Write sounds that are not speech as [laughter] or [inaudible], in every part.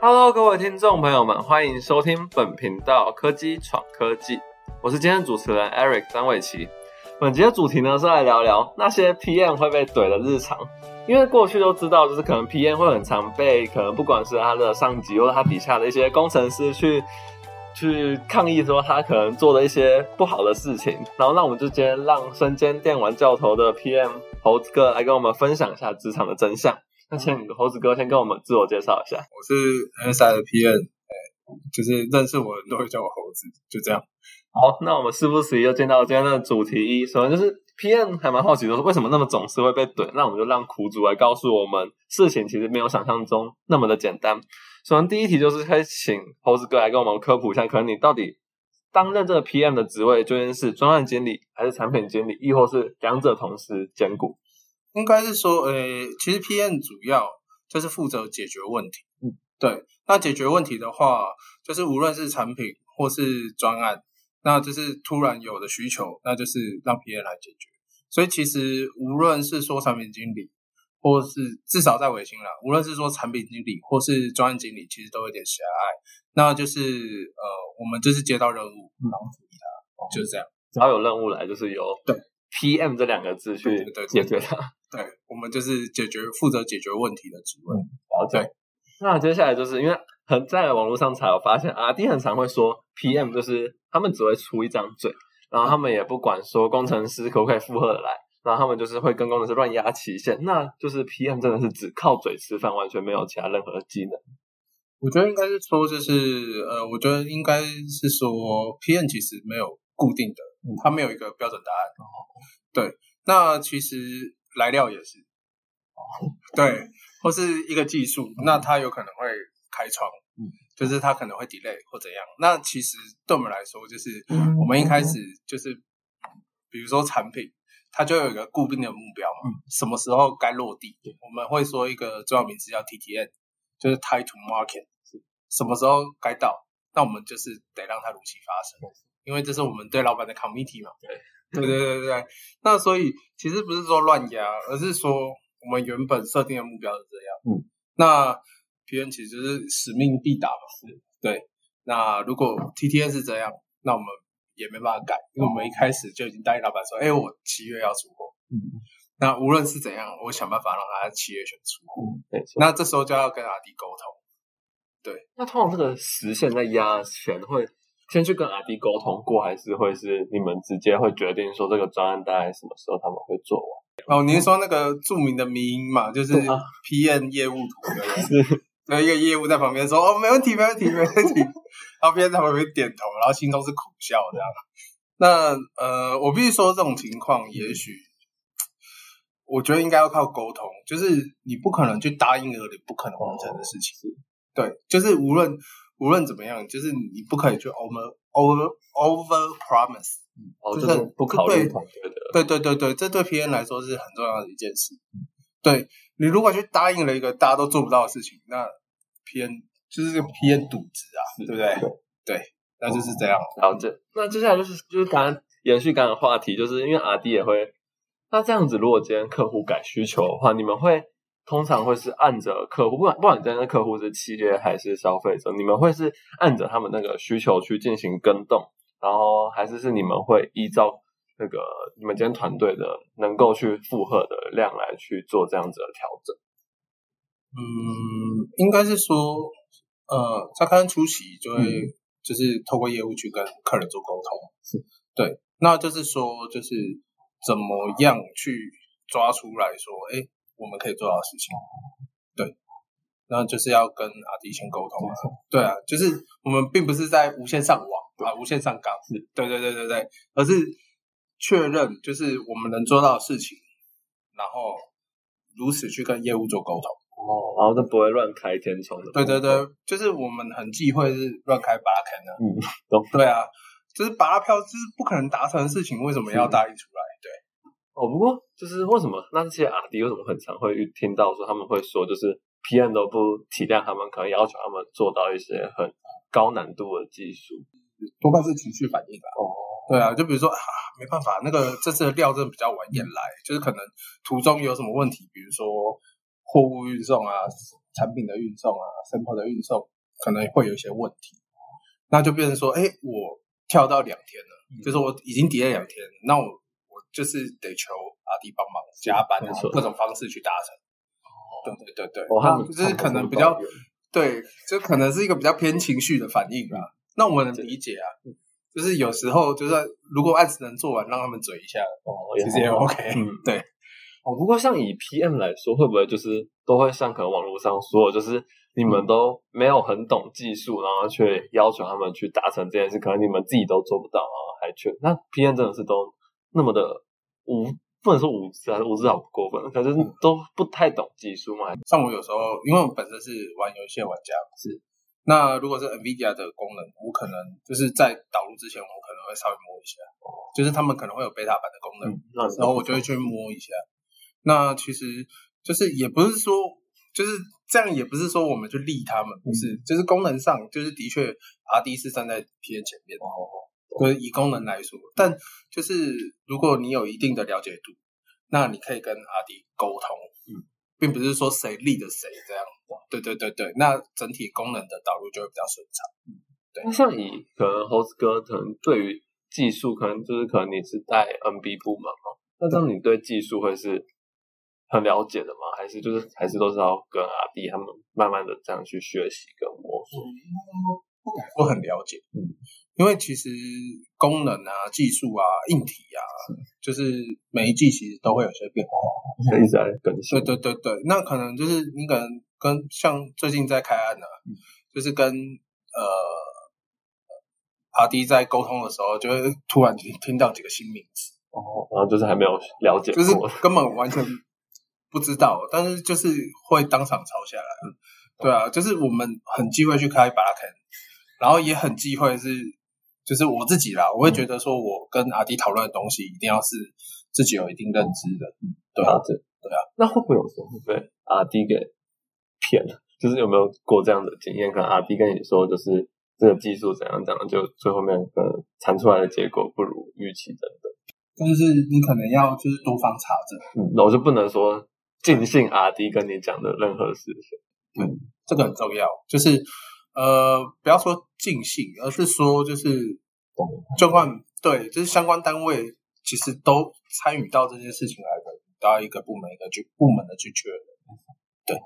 Hello，各位听众朋友们，欢迎收听本频道科技闯科技，我是今天的主持人 Eric 张伟奇。本集的主题呢是来聊聊那些 PM 会被怼的日常，因为过去都知道，就是可能 PM 会很常被可能不管是他的上级或者他底下的一些工程师去去抗议说他可能做的一些不好的事情，然后那我们就今天让身兼电玩教头的 PM 猴子哥来跟我们分享一下职场的真相。那请猴子哥先跟我们自我介绍一下。我是 SI 的 PM，哎，就是认识我的人都会叫我猴子，就这样。好，那我们是不是，又见到今天的主题一。首先就是 PM 还蛮好奇的，为什么那么总是会被怼？那我们就让苦主来告诉我们，事情其实没有想象中那么的简单。首先第一题就是可以请猴子哥来跟我们科普一下，可能你到底担任这个 PM 的职位究竟是专案经理，还是产品经理，亦或是两者同时兼顾？应该是说，呃，其实 PM 主要就是负责解决问题。嗯，对。那解决问题的话，就是无论是产品或是专案，那就是突然有的需求，那就是让 PM 来解决。所以其实无论是说产品经理，或是至少在尾星啦，无论是说产品经理或是专案经理，其实都有点狭隘。那就是呃，我们就是接到任务，然后处理它，就是这样。只要有任务来，就是由对 PM 这两个字去解决它。对，我们就是解决负责解决问题的职位。好，对。那接下来就是因为很在网络上才有发现，阿弟很常会说 PM 就是他们只会出一张嘴，然后他们也不管说工程师可不可以负荷的来，然后他们就是会跟工程师乱压期限。那就是 PM 真的是只靠嘴吃饭，完全没有其他任何的技能。我觉得应该是说，就是呃，我觉得应该是说 PM 其实没有固定的，它没有一个标准答案。哦对，那其实。来料也是，对，或是一个技术，那它有可能会开窗，嗯，就是它可能会 delay 或怎样。那其实对我们来说，就是我们一开始就是，比如说产品，它就有一个固定的目标嘛，什么时候该落地，我们会说一个重要名词叫 TTN，就是 to Market，什么时候该到，那我们就是得让它如期发生，因为这是我们对老板的 committee 嘛，对。对对对对，那所以其实不是说乱压，而是说我们原本设定的目标是这样。嗯，那 P N 其实是使命必达嘛。是，对。那如果 TTN 是这样，那我们也没办法改，因为我们一开始就已经答应老板说，哎，我七月要出货。嗯。那无论是怎样，我想办法让他七月全出货。对。那这时候就要跟阿弟沟通。对。那通常这个时限在压前会。先去跟阿弟沟通过，还是会是你们直接会决定说这个专案大概什么时候他们会做完？哦，您说那个著名的迷音嘛，就是 PM 业务图的，是，有一个业务在旁边说：“哦，没问题，没问题，没问题。”然后 PM 在旁边点头，然后心中是苦笑这样。那呃，我必须说这种情况，也许我觉得应该要靠沟通，就是你不可能去答应了你不可能完成的事情。对，就是无论。无论怎么样，就是你不可以去 over over over promise，就是不考虑团队的。对对对对，这对 PN 来说是很重要的一件事。对你如果去答应了一个大家都做不到的事情，那 PN 就是个 P N 赌值啊，对不对？对，那就是这样。然后，这那接下来就是就是刚刚延续刚刚的话题，就是因为阿 D 也会，那这样子如果今天客户改需求的话，你们会？通常会是按着客户，不管不管真的客户是企业还是消费者，你们会是按着他们那个需求去进行跟动，然后还是是你们会依照那个你们今天团队的能够去负荷的量来去做这样子的调整。嗯，应该是说，呃，在刚初期就会就是透过业务去跟客人做沟通，是对，那就是说就是怎么样去抓出来说，哎。我们可以做到的事情，对，然后就是要跟阿迪先沟通，对啊，就是我们并不是在无限上网啊，无限上岗，对对对对对，而是确认就是我们能做到的事情，然后如此去跟业务做沟通，哦，然后就不会乱开天窗的，对对对，就是我们很忌讳是乱开八坑的，嗯，懂。对啊，就是拔票是不可能达成的事情，为什么要答应出来？哦，不过就是为什么那些阿迪为什么很常会听到说他们会说，就是 PM 都不体谅他们，可能要求他们做到一些很高难度的技术，多半是情绪反应吧。哦，对啊，就比如说啊，没办法，那个这次的料真的比较晚点来，就是可能途中有什么问题，比如说货物运送啊、产品的运送啊、sample 的运送，可能会有一些问题，那就变成说，哎，我跳到两天了，就是我已经 delay 两天，那我我就是得求阿弟帮忙加班啊，各种方式去达成。对对对对，哦，就是可能比较对，就可能是一个比较偏情绪的反应啦。那我们能理解啊，就是有时候就是如果案子能做完，让他们嘴一下，哦，其实也 OK。嗯，对。哦，不过像以 PM 来说，会不会就是都会像可能网络上说，就是你们都没有很懂技术，然后却要求他们去达成这件事，可能你们自己都做不到啊，还去那 PM 真的是都那么的无。不能说无知啊，无知好过分，可是都不太懂技术嘛。像我有时候，因为我本身是玩游戏的玩家，是那如果是 NVIDIA 的功能，我可能就是在导入之前，我可能会稍微摸一下，哦就是他们可能会有 beta 版的功能，然后我就会去摸一下。那其实就是也不是说，就是这样，也不是说我们就利他们，不是，就是功能上，就是的确 RD 是站在 P N 前面。对，以功能来说，但就是如果你有一定的了解度，那你可以跟阿迪沟通，嗯，并不是说谁立的谁这样。对对对对，那整体功能的导入就会比较顺畅。嗯，对。那像你可能 Host 哥可能对于技术，可能就是可能你是在 NB 部门嘛，那这样你对技术会是很了解的吗？还是就是还是都是要跟阿迪他们慢慢的这样去学习跟摸索？我很了解，嗯。因为其实功能啊、技术啊、硬体啊，就是每一季其实都会有些变化，一直在更新。对对对对，那可能就是你可能跟像最近在开案呢，就是跟呃阿迪在沟通的时候，就会突然听到几个新名词，哦，然后就是还没有了解，就是根本完全不知道，但是就是会当场抄下来。对啊，就是我们很忌讳去开把它开，然后也很忌讳是。就是我自己啦，我会觉得说，我跟阿迪讨论的东西一定要是自己有一定认知的，对啊，对对啊。那会不会有时候会被阿迪给骗了？就是有没有过这样的经验？可能阿迪跟你说，就是这个技术怎样怎样，就最后面可能产出来的结果不如预期等等。但是你可能要就是多方查证，嗯，我就不能说尽信阿迪跟你讲的任何事情。嗯，这个很重要，就是。呃，不要说尽兴，而是说就是，就换对，就是相关单位其实都参与到这件事情来的，到一个部门一个去部门的去确认。对，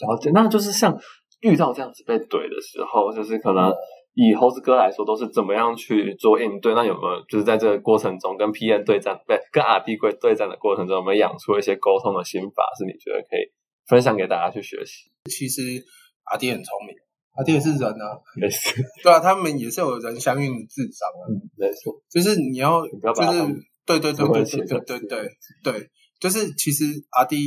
然后那就是像遇到这样子被怼的时候，就是可能以猴子哥来说，都是怎么样去做应对？那有没有就是在这个过程中跟 P N 对战，不跟阿 D 贵对战的过程中，有没有养出一些沟通的心法？是你觉得可以分享给大家去学习？其实阿 D 很聪明。阿弟也是人啊，[laughs] 没事。对啊，他们也是有人相应的智商啊，没错。就是你要，就是对对对对对对对对对，就是其实阿弟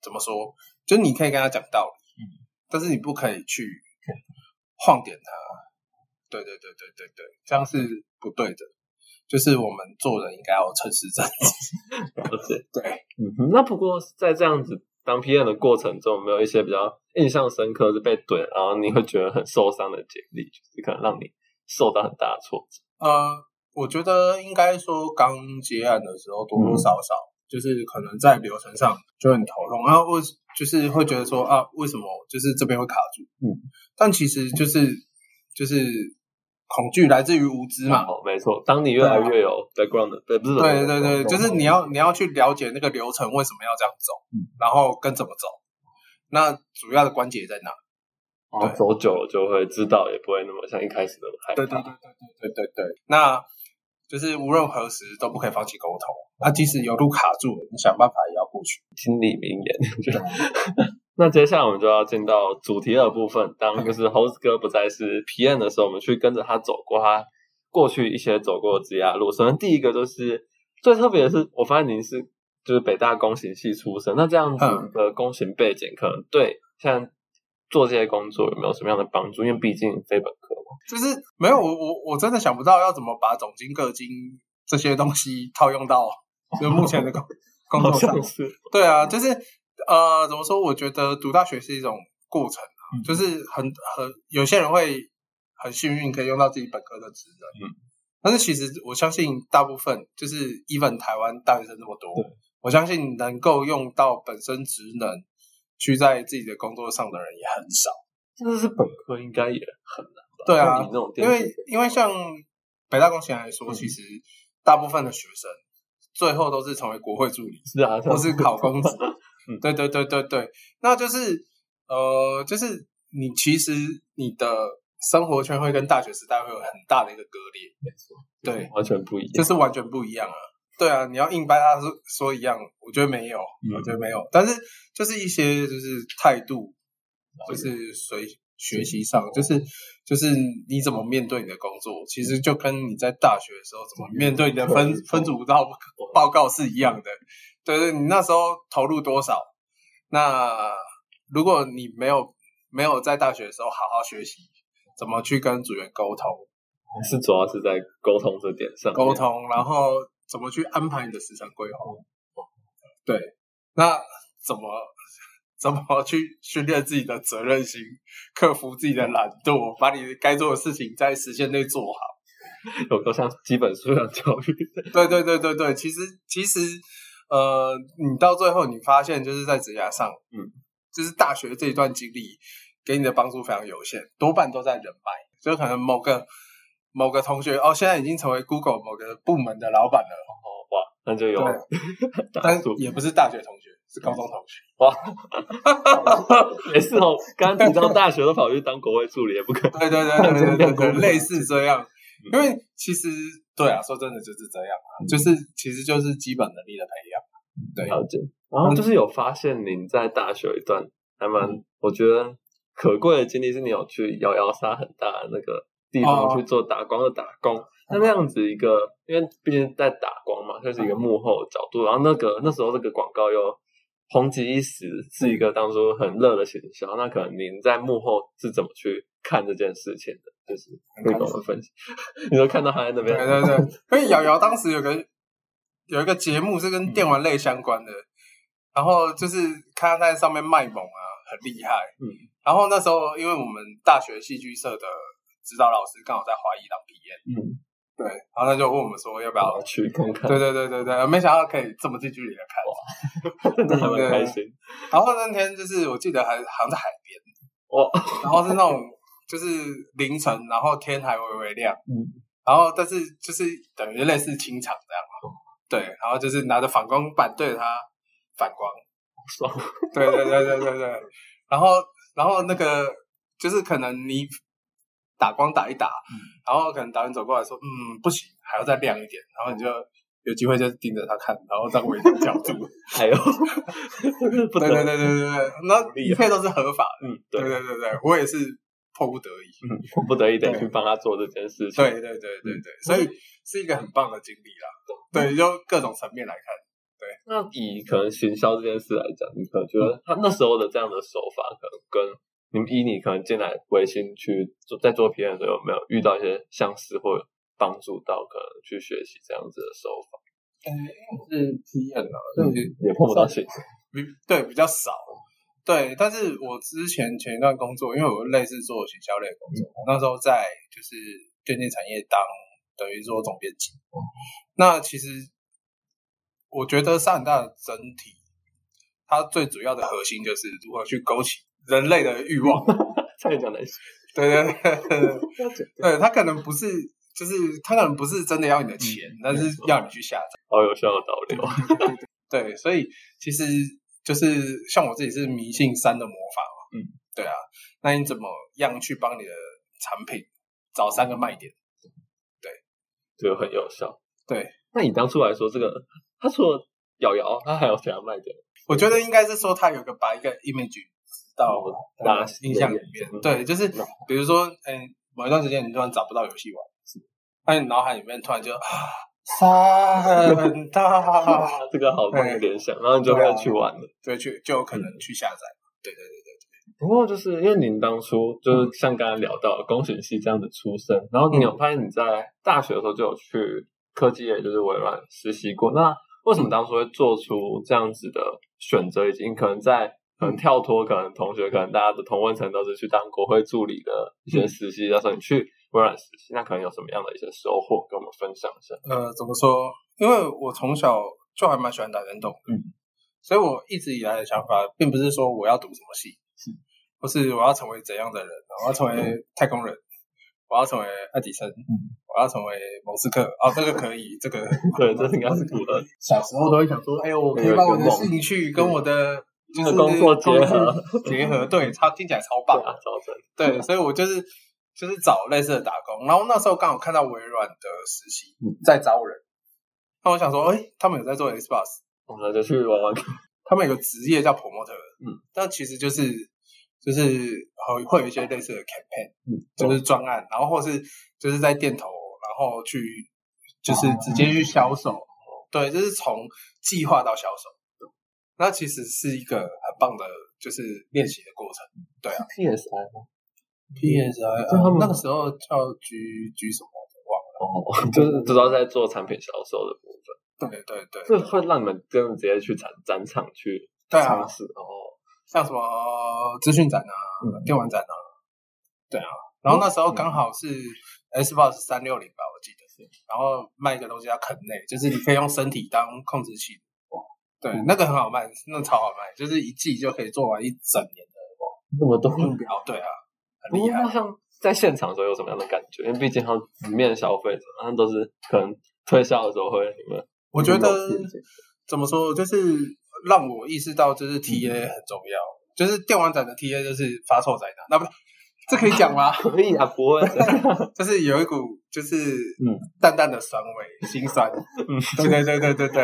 怎么说，就是你可以跟他讲道理，嗯，但是你不可以去晃点他。对对对对对对，这样是不对的。就是我们做人应该要诚实正直。[laughs] [laughs] 对，嗯，那不过在这样子。当 PM 的过程中，有没有一些比较印象深刻是被怼，然后你会觉得很受伤的经历，就是可能让你受到很大的挫折？呃，我觉得应该说刚接案的时候多多少少就是可能在流程上就很头痛，然后为就是会觉得说啊，为什么就是这边会卡住？嗯，但其实就是就是。恐惧来自于无知嘛？哦，没错。当你越来越有 background 的，对，不是对对对，就是你要你要去了解那个流程为什么要这样走，然后跟怎么走。那主要的关节在哪？哦，走久了就会知道，也不会那么像一开始那么害怕。对对对对对对对。那就是无论何时都不可以放弃沟通。那即使有路卡住了，你想办法也要过去。心里名言。那接下来我们就要进到主题的部分。当就是猴子哥不再是 PM 的时候，我们去跟着他走过他过去一些走过的职业路。首先第一个就是最特别的是，我发现您是就是北大工行系出身，那这样子的工行背景，可能对像做这些工作有没有什么样的帮助？因为毕竟非本科嘛。就是没有我我我真的想不到要怎么把总经各经这些东西套用到就目前的工 [laughs] 工作上。对啊，就是。呃，怎么说？我觉得读大学是一种过程啊，就是很很有些人会很幸运可以用到自己本科的职能，嗯，但是其实我相信大部分就是 even 台湾大学生那么多，我相信能够用到本身职能去在自己的工作上的人也很少。真的是本科应该也很难吧？对啊因为因为像北大工学来说，嗯其实大部分的学生最后都是成为国会助理，是啊，或是考公职嗯。对对对对对，那就是呃，就是你其实你的生活圈会跟大学时代会有很大的一个割裂，没错，对，完全不一样。就是完全不一样啊。对啊，你要硬掰他说说一样，我觉得没有，嗯我觉得没有。但是就是一些就是态度，就是随学习上，就是就是你怎么面对你的工作，其实就跟你在大学的时候怎么面对你的分分组到报告是一样的。对对，你那时候投入多少？那如果你没有没有在大学的时候好好学习，怎么去跟组员沟通？是主要是在沟通这点上面沟通，然后怎么去安排你的时程规划？对，那怎么怎么去训练自己的责任心，克服自己的懒惰，把你该做的事情在时间内做好？[laughs] 有个像基本素养教育，[laughs] 对对对对对，其实其实呃，你到最后你发现就是在职涯上，嗯，就是大学这一段经历给你的帮助非常有限，多半都在人脉，就可能某个某个同学哦，现在已经成为 Google 某个部门的老板了。哦哇，那就有 [laughs] 但数也不是大学同学，是高中同学。哇 [laughs] 没事哦。刚刚提到大学都跑去当国会助理，也不可能。对对对对对对 [laughs] 对，类似这样。嗯因为其实对啊，说真的就是这样啊，就是其实就是基本能力的培养。对了解。然后就是有发现您在大学有一段还蛮，嗯我觉得可贵的经历，是你有去摇摇沙很大的那个地方哦去做打光的打工。那那样子一个，因为毕竟在打光嘛，就是一个幕后角度。然后那个那时候这个广告又红极一时，是一个当初很热的行销。那可能您在幕后是怎么去看这件事情的？就是可以跟我们分享。[laughs] 你都看到他在那边，对对对，[laughs] 因为瑶瑶当时有个有一个节目是跟电玩类相关的，然后就是看他在上面卖萌啊，很厉害。嗯，然后那时候因为我们大学戏剧社的指导老师刚好在华裔当毕业，嗯，对，然后他就问我们说要不要去看看，对对对对对，没想到可以这么近距离的看。真的还蛮开心。然后那天就是我记得还好像在海边，哇，然后是那种就是凌晨，然后天还微微亮，嗯，然后但是就是等于类似清场这样嘛，对，然后就是拿着反光板对着它反光，爽，[laughs] 对对对对对对，然后然后那个就是可能你打光打一打，然后可能导演走过来说，嗯，不行，还要再亮一点，然后你就有机会就盯着他看，然后当围着角度，[laughs] 还有对对对对对对，那一切都是合法的，嗯，对对，对对对，我也是迫不得已，嗯，迫不得已得去帮他做这件事情。对对对对对，所以是一个很棒的经历啦，对，就各种层面来看，对。那以可能行销这件事来讲，你可能觉得他那时候的这样的手法，可能跟你们以你可能进来维新去做在做 P N 的时候，有没有遇到一些相似或有帮助到可能去学习这样子的手法？是体验了，嗯，也碰不到现实。比对比较少，对，但是我之前前一段工作，因为我类似做行销类的工作，我那时候在就是电竞产业当等于说总编辑，那其实我觉得三大的整体，它最主要的核心就是如何去勾起人类的欲望，差点讲难听，对对对对，对，它可能不是。就是他可能不是真的要你的钱，但是要你去下载。好有效的导流。对，所以其实就是像我自己是迷信三的魔法嘛，嗯，对啊，那你怎么样去帮你的产品找三个卖点？这个很有效。对，那你当初来说，这个他除了瑶瑶，他还有其他卖点？我觉得应该是说他有个把一个 image 到大家印象里面，嗯对，就是比如说，嗯，某一段时间你突然找不到游戏玩，那你脑海里面突然就啊，山很大，啊，[laughs] 这个好棒的联想，然后你就会去玩了。对，去就有可能去下载。对对对对。不过就是因为您当初就是像刚才聊到的工程系这样子出身，然后你有发现你在大学的时候就有去科技业，就是微软实习过。那为什么当初会做出这样子的选择？已经可能在可能跳脱，可能同学，可能大家的同温层都是去当国会助理的一些实习，时候你去微软实习，那可能有什么样的一些收获，跟我们分享一下？呃，怎么说？因为我从小就还蛮喜欢打电动，嗯，所以我一直以来的想法，并不是说我要读什么系，不是我要成为怎样的人，我要成为太空人，我要成为爱迪生，我要成为某斯克。哦，这个可以，这个 [laughs] 对，这应该是古的。小时候都会想说，哎呦，我可以把我的兴趣跟我的 [laughs] 就是工作结合结合，对，[laughs] 超听起来超棒啊，超正。对，所以我就是就是找类似的打工，然后那时候刚好看到微软的实习在招人，那我想说，哎，他们有在做 Xbox。我们就去玩玩。他们有个职业叫 promoter，嗯，但其实就是就是会会有一些类似的 campaign，嗯，就是专案，然后或是就是在店头，然后去就是直接去销售，对，就是从计划到销售，那其实是一个很棒的，就是练习的过程，对啊，PSI 吗？PSI，那个时候叫 G G 什么忘了，哦，[laughs] 就是主要在做产品销售的部分。对对对，这会让你们真的直接去展展场去尝试哦，像什么资讯展啊、电玩展啊，对啊。然后那时候刚好是 Xbox 三六零吧，我记得是。然后卖一个东西叫肯内，就是你可以用身体当控制器。哇，对，那个很好卖，那超好卖，就是一季就可以做完一整年的哇，那么多目标，对啊，很厉害。像在现场的时候有什么样的感觉？因为毕竟他直面消费者，他都是可能推销的时候会什么。我觉得怎么说，就是让我意识到，就是 T A 很重要。就是电玩展的 T A 就是发臭宅男，那不这可以讲吗？[laughs] 可以啊，不会。[laughs] 就是有一股就是嗯淡淡的酸味，心酸。嗯，对对对对对对。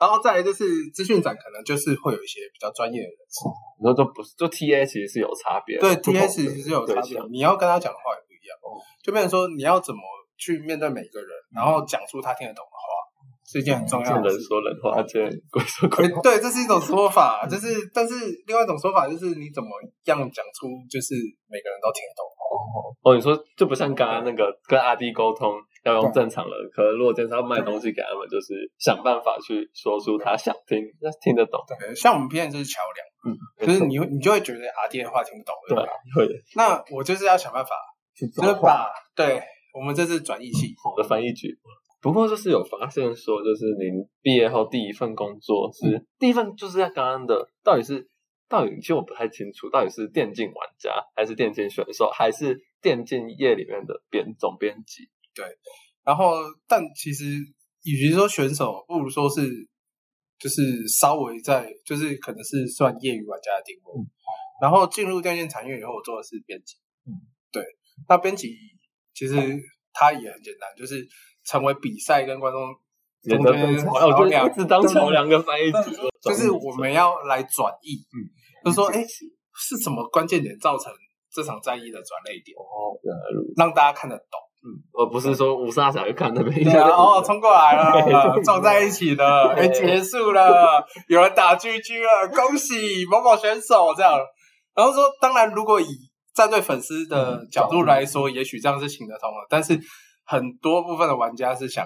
然后再来就是资讯展，可能就是会有一些比较专业的人士。你说都不是，就 T A 其实是有差别。对 T A 其实是有差别。你要跟他讲的话也不一样。就变成说，你要怎么去面对每一个人，然后讲出他听得懂的话。是一件很重要的。人说人话，见鬼说鬼话。[laughs] 对，这是一种说法，就是，但是另外一种说法就是，你怎么样讲出，就是每个人都听得懂。哦哦，你说就不像刚刚那个跟阿弟沟通要用正常人，可能如果真是要卖东西给他们，就是想办法去说出他想听、那听得懂。对，像我们偏就是桥梁，嗯，就是你你就会觉得阿弟的话听不懂，对吧？会。那我就是要想办法，就是把对我们这是转译器，好的翻译句。不过就是有发现说，就是您毕业后第一份工作是第一份，就是在刚刚的，到底是到底其实我不太清楚，到底是电竞玩家还是电竞选手，还是电竞业里面的编总编辑？对。然后，但其实与其说选手，不如说是就是稍微在，就是可能是算业余玩家的定位。然后进入电竞产业以后，我做的是编辑。嗯，对。那编辑其实它也很简单，就是。成为比赛跟观众中间桥梁，是当桥梁跟翻译者，就是我们要来转译，嗯，就是说，哎，是什么关键点造成这场战役的转泪点？哦，让大家看得懂，嗯，而不是说五杀才看那边，哦，冲过来了，撞在一起了，哎，结束了，有人打 GG 了，恭喜某某选手这样。然后说，当然，如果以战队粉丝的角度来说，也许这样是行得通的，但是。很多部分的玩家是想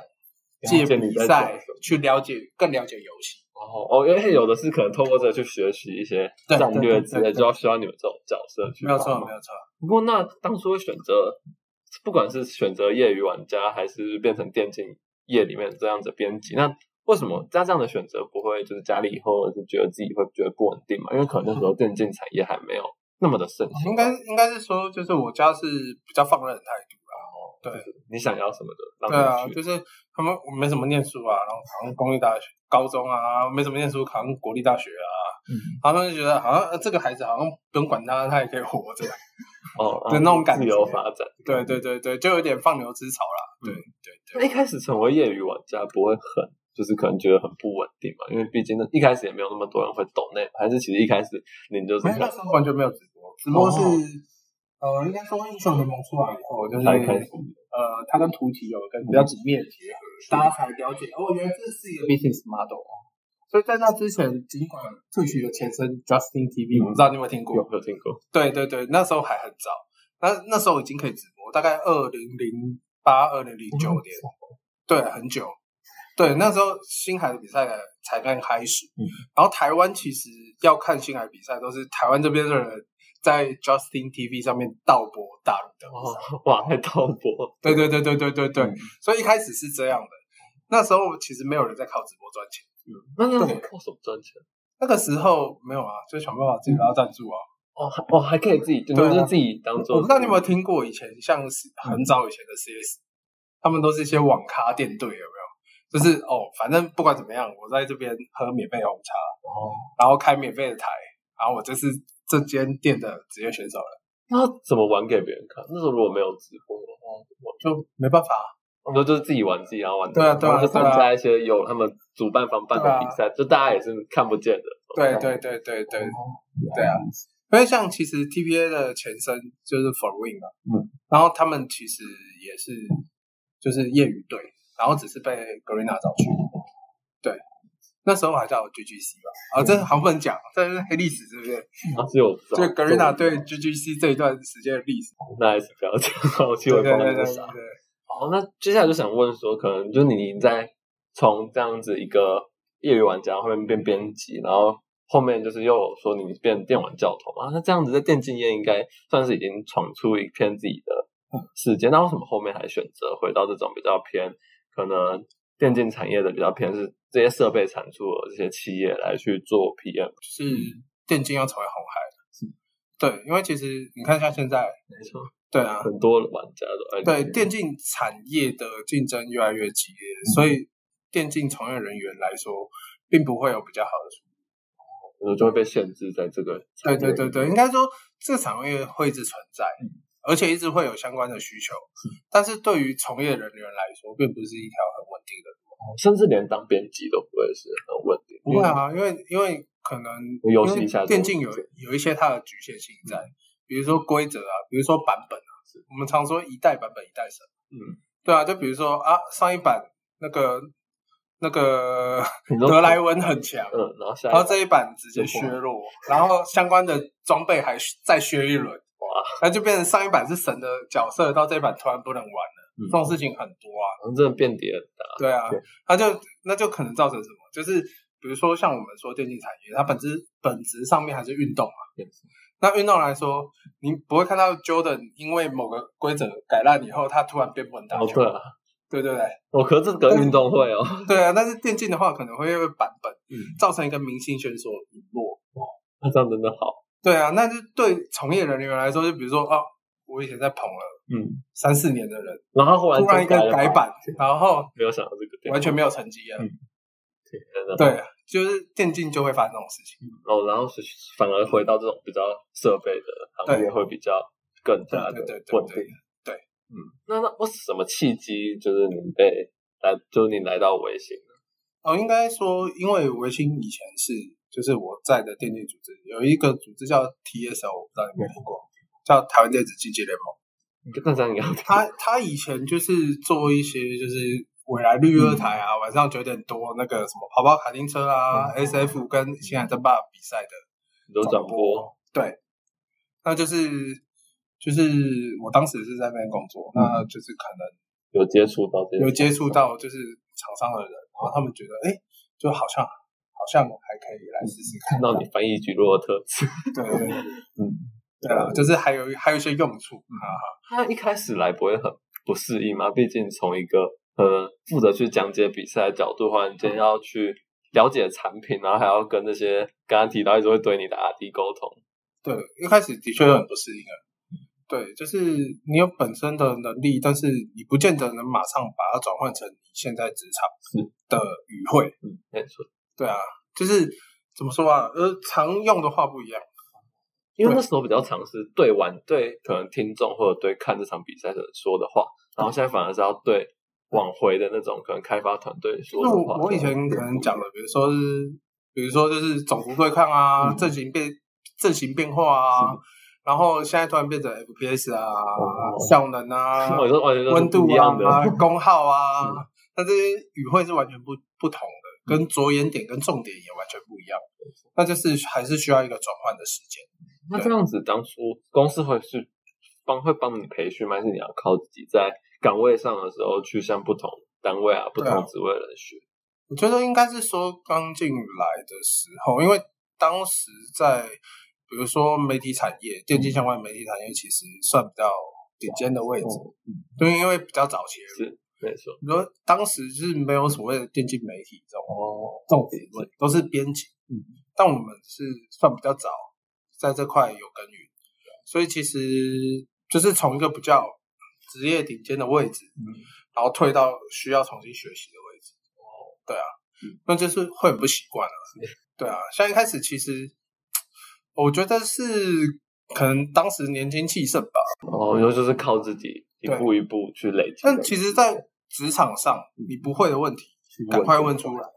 借比赛去了解、更了解游戏。哦哦，因为有的是可能透过这去学习一些战略之类，就要需要你们这种角色去。没有错，没有错。不过那当初选择，不管是选择业余玩家，还是变成电竞业里面这样子编辑，那为什么在这样的选择不会就是家里以后是觉得自己会觉得不稳定嘛？因为可能那时候电竞产业还没有那么的盛行。应该应该是说，就是我家是比较放任的态度。对，你想要什么的？对啊，就是他们没什么念书啊，然后考上公立大学、高中啊，没什么念书，考上国立大学啊，他们就觉得好像这个孩子好像不用管他，他也可以活着哦，[laughs] 的那种感觉。自由发展，对对对对，就有点放牛吃草啦。对对对。一开始成为业余玩家不会很，就是可能觉得很不稳定嘛，因为毕竟一开始也没有那么多人会懂那，还是其实一开始你就是那时候完全没有直播，直播是。呃，应该说英雄联盟出来以后，就是呃，它跟图体有跟比较紧密的结合，大家才了解哦，原来这是一个 business model 哦。所以在那之前，尽管特许的前身 Justin TV，我不知道你有没有听过？有有听过？对对对，那时候还很早，那那时候已经可以直播，大概二零零八、二零零九年，对，很久。对，那时候星海的比赛才刚开始，然后台湾其实要看星海比赛，都是台湾这边的人。在 Justin TV 上面盗播大陆的哇，还 [laughs] 盗播？对对对对对对对，所以一开始是这样的。那时候其实没有人在靠直播赚钱，嗯，那那靠什么赚钱？那个时候没有啊，就想办法自己拉赞助啊。哦还哦，还可以自己，就对自己当做。我不知道你有没有听过以前像是很早以前的 CS，他们都是一些网咖店队，有没有？就是哦，反正不管怎么样，我在这边喝免费红茶，哦，然后开免费的台，然后我就是这间店的职业选手了，那怎么玩给别人看？那时候如果没有直播的话，我就没办法啊。我们就是自己玩自己，然后玩。对啊对啊就参对啊加一些有他们主办方办的比赛，就大家也是看不见的。对对对对对，哦对啊，因为像其实 TPA 的前身就是 For Win 嘛，嗯，然后他们其实也是就是业余队，然后只是被 Garena 找去，对，那时候还叫 GGC 吧，啊，这好不能讲，这是黑历史，是不是？啊，只有就 Garena 对 GGC 这一段时间的历史，那还是不要讲，我气对味风那个啥。对好，那接下来就想问说，可能就是你在从这样子一个业余玩家后面变编辑，然后后面就是又有说你变电玩教头嘛，那这样子在电竞业应该算是已经闯出一片自己的世界。那为什么后面还选择回到这种比较偏可能电竞产业的比较偏是这些设备产出的这些企业来去做 PM？就是电竞要成为红海的，对，因为其实你看像现在，没错，对啊，很多玩家都爱对电竞产业的竞争越来越激烈，所以电竞从业人员来说，并不会有比较好的出路。我就会被限制在这个对对对对，应该说这个产业会一直存在，而且一直会有相关的需求。但是对于从业人员来说，并不是一条定的路。甚至连当编辑都不会是很稳定。不会啊，因为因为可能游戏一下电竞有有一些它的局限性在，比如说规则啊，比如说版本啊，我们常说一代版本一代神。嗯，对啊，就比如说啊，上一版那个那个 [laughs] 德莱文很强，嗯，然后下然后这一版直接削弱，然后相关的装备还再削一轮，哇，那就变成上一版是神的角色，到这一版突然不能玩了，嗯这种事情很多啊。真的变叠很大。对啊对，那就那就可能造成什么？就是比如说像我们说电竞产业，它本质本质上面还是运动嘛。那运动来说，你不会看到 Jordan 因为某个规则改烂以后，他突然变不能打哦，球，对啊，对对对哦，可是这个运动会哦，[laughs] 对啊。但是电竞的话，可能会因为版本嗯，造成一个明星选手陨落。那这样真的好，对啊，那就对从业人员来说，就比如说哦，我以前在捧了嗯，三四年的人，然后忽然突然一个改版，然后没有想到这个点，完全没有成绩啊。嗯，对，啊就是电竞就会发生这种事情。哦，然后是反而回到这种比较设备的行业会比较更加的对对对稳对定。嗯，那那我什么契机就是你被来，就是你来到微信呢？哦，应该说，因为维新以前是就是我在的电竞组织有一个组织叫 TSO，我不知道你有没有听过，叫台湾电子竞技联盟。你跟这样一样，他他以前就是做一些就是未来绿二台啊，晚上九点多那个什么跑跑卡丁车啊、SF 跟星海争霸比赛的你都转播，对，那就是就是我当时是在那边工作，那就是可能有接触到这些，有接触到就是厂商的人，然后他们觉得哎，就好像好像还可以来试试看看到你翻译举落的特 [laughs] 对对。嗯，对啊，就是还有还有一些用处啊哈。他一开始来不会很不适应吗？毕竟从一个呃负责去讲解比赛的角度，忽然间要去了解产品，然后还要跟那些刚刚提到一直会怼你的阿弟沟通，对，一开始的确有很不适应啊。对，就是你有本身的能力，但是你不见得能马上把它转换成你现在职场的语汇。嗯，没错。对啊，就是怎么说啊？呃，常用的话不一样。因为那时候比较尝试对玩对可能听众或者对看这场比赛的人说的话，然后现在反而是要对往回的那种可能开发团队说那的话。我我以前可能讲的，比如说是，比如说就是种族对抗啊，嗯阵型变阵型变化啊，然后现在突然变成 FPS 啊，哦效能啊，温度啊，功耗啊 [laughs] 嗯，那这些语汇是完全不不同的，跟着眼点跟重点也完全不一样，那就是还是需要一个转换的时间。那这样子，当初公司会是帮会帮你培训吗？还是你要靠自己在岗位上的时候去向不同单位啊、不同职位的人学？我觉得应该是说刚进来的时候，因为当时在比如说媒体产业、电竞相关的媒体产业，其实算比较顶尖的位置，对，因为比较早期。是没错。比如说当时是没有所谓的电竞媒体这种哦，这种职位，都是编辑。嗯但我们是算比较早在这块有耕耘，所以其实就是从一个比较职业顶尖的位置，然后退到需要重新学习的位置。哦，对啊，那就是会很不习惯了。对啊，像一开始其实我觉得是可能当时年轻气盛吧。哦，然后就是靠自己一步一步去累积。但其实，在职场上，你不会的问题，赶快问出来，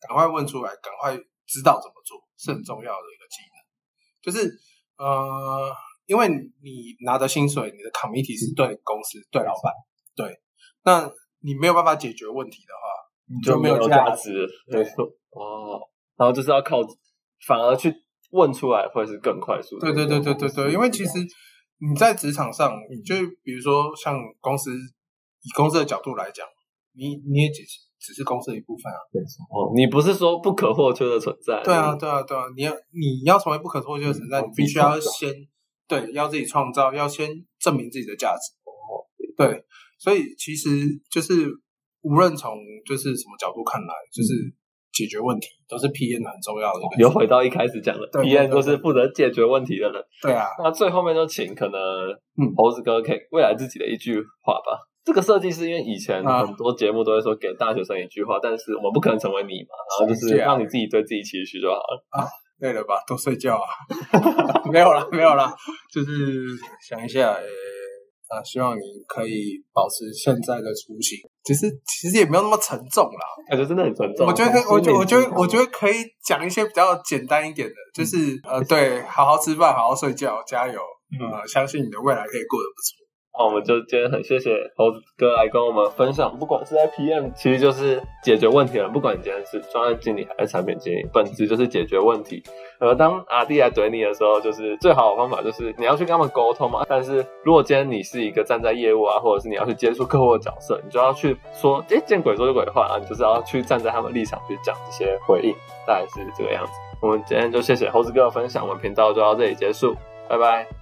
赶快问出来，赶快知道怎么做，是很重要的一个技能。就是呃，因为你拿着薪水，你的 committee 是对公司、对老板，对，那你没有办法解决问题的话，你就没有价值。没错，[laughs] 哦，然后就是要靠，反而去问出来会是更快速。对对对对对对，因为其实你在职场上，就比如说像公司。以公司的角度来讲，你你也只是只是公司的一部分啊。对哦，你不是说不可或缺的存在。对啊，对啊，对啊，你要你要成为不可或缺的存在，你必须要先对，要自己创造，要先证明自己的价值。哦，对，所以其实就是无论从就是什么角度看来，就是解决问题都是 P N 很重要的。又回到一开始讲的，P N 就是负责解决问题的人。对啊，那最后面就请可能猴子哥可以未来自己的一句话吧。这个设计是因为以前很多节目都会说给大学生一句话，但是我们不可能成为你嘛，然后就是让你自己对自己期许就好了。啊，累了吧，多睡觉啊，[laughs] 没有了，没有了，就是想一下，呃啊，希望你可以保持现在的初心，其实其实也没有那么沉重啦，感觉真的很沉重。我觉得，我觉得，我觉得，我觉得可以讲一些比较简单一点的，就是呃，对，好好吃饭，好好睡觉，加油，呃，相信你的未来可以过得不错。那我们就今天很谢谢猴子哥来跟我们分享，不管是在 PM，其实就是解决问题了。不管你今天是专业经理还是产品经理，本质就是解决问题。而当阿弟来怼你的时候，就是最好的方法就是你要去跟他们沟通嘛。但是如果今天你是一个站在业务啊，或者是你要去接触客户的角色，你就要去说，哎，见鬼说就鬼话啊，你就是要去站在他们立场去讲这些回应，大概是这个样子。我们今天就谢谢猴子哥的分享，我们频道就到这里结束，拜拜。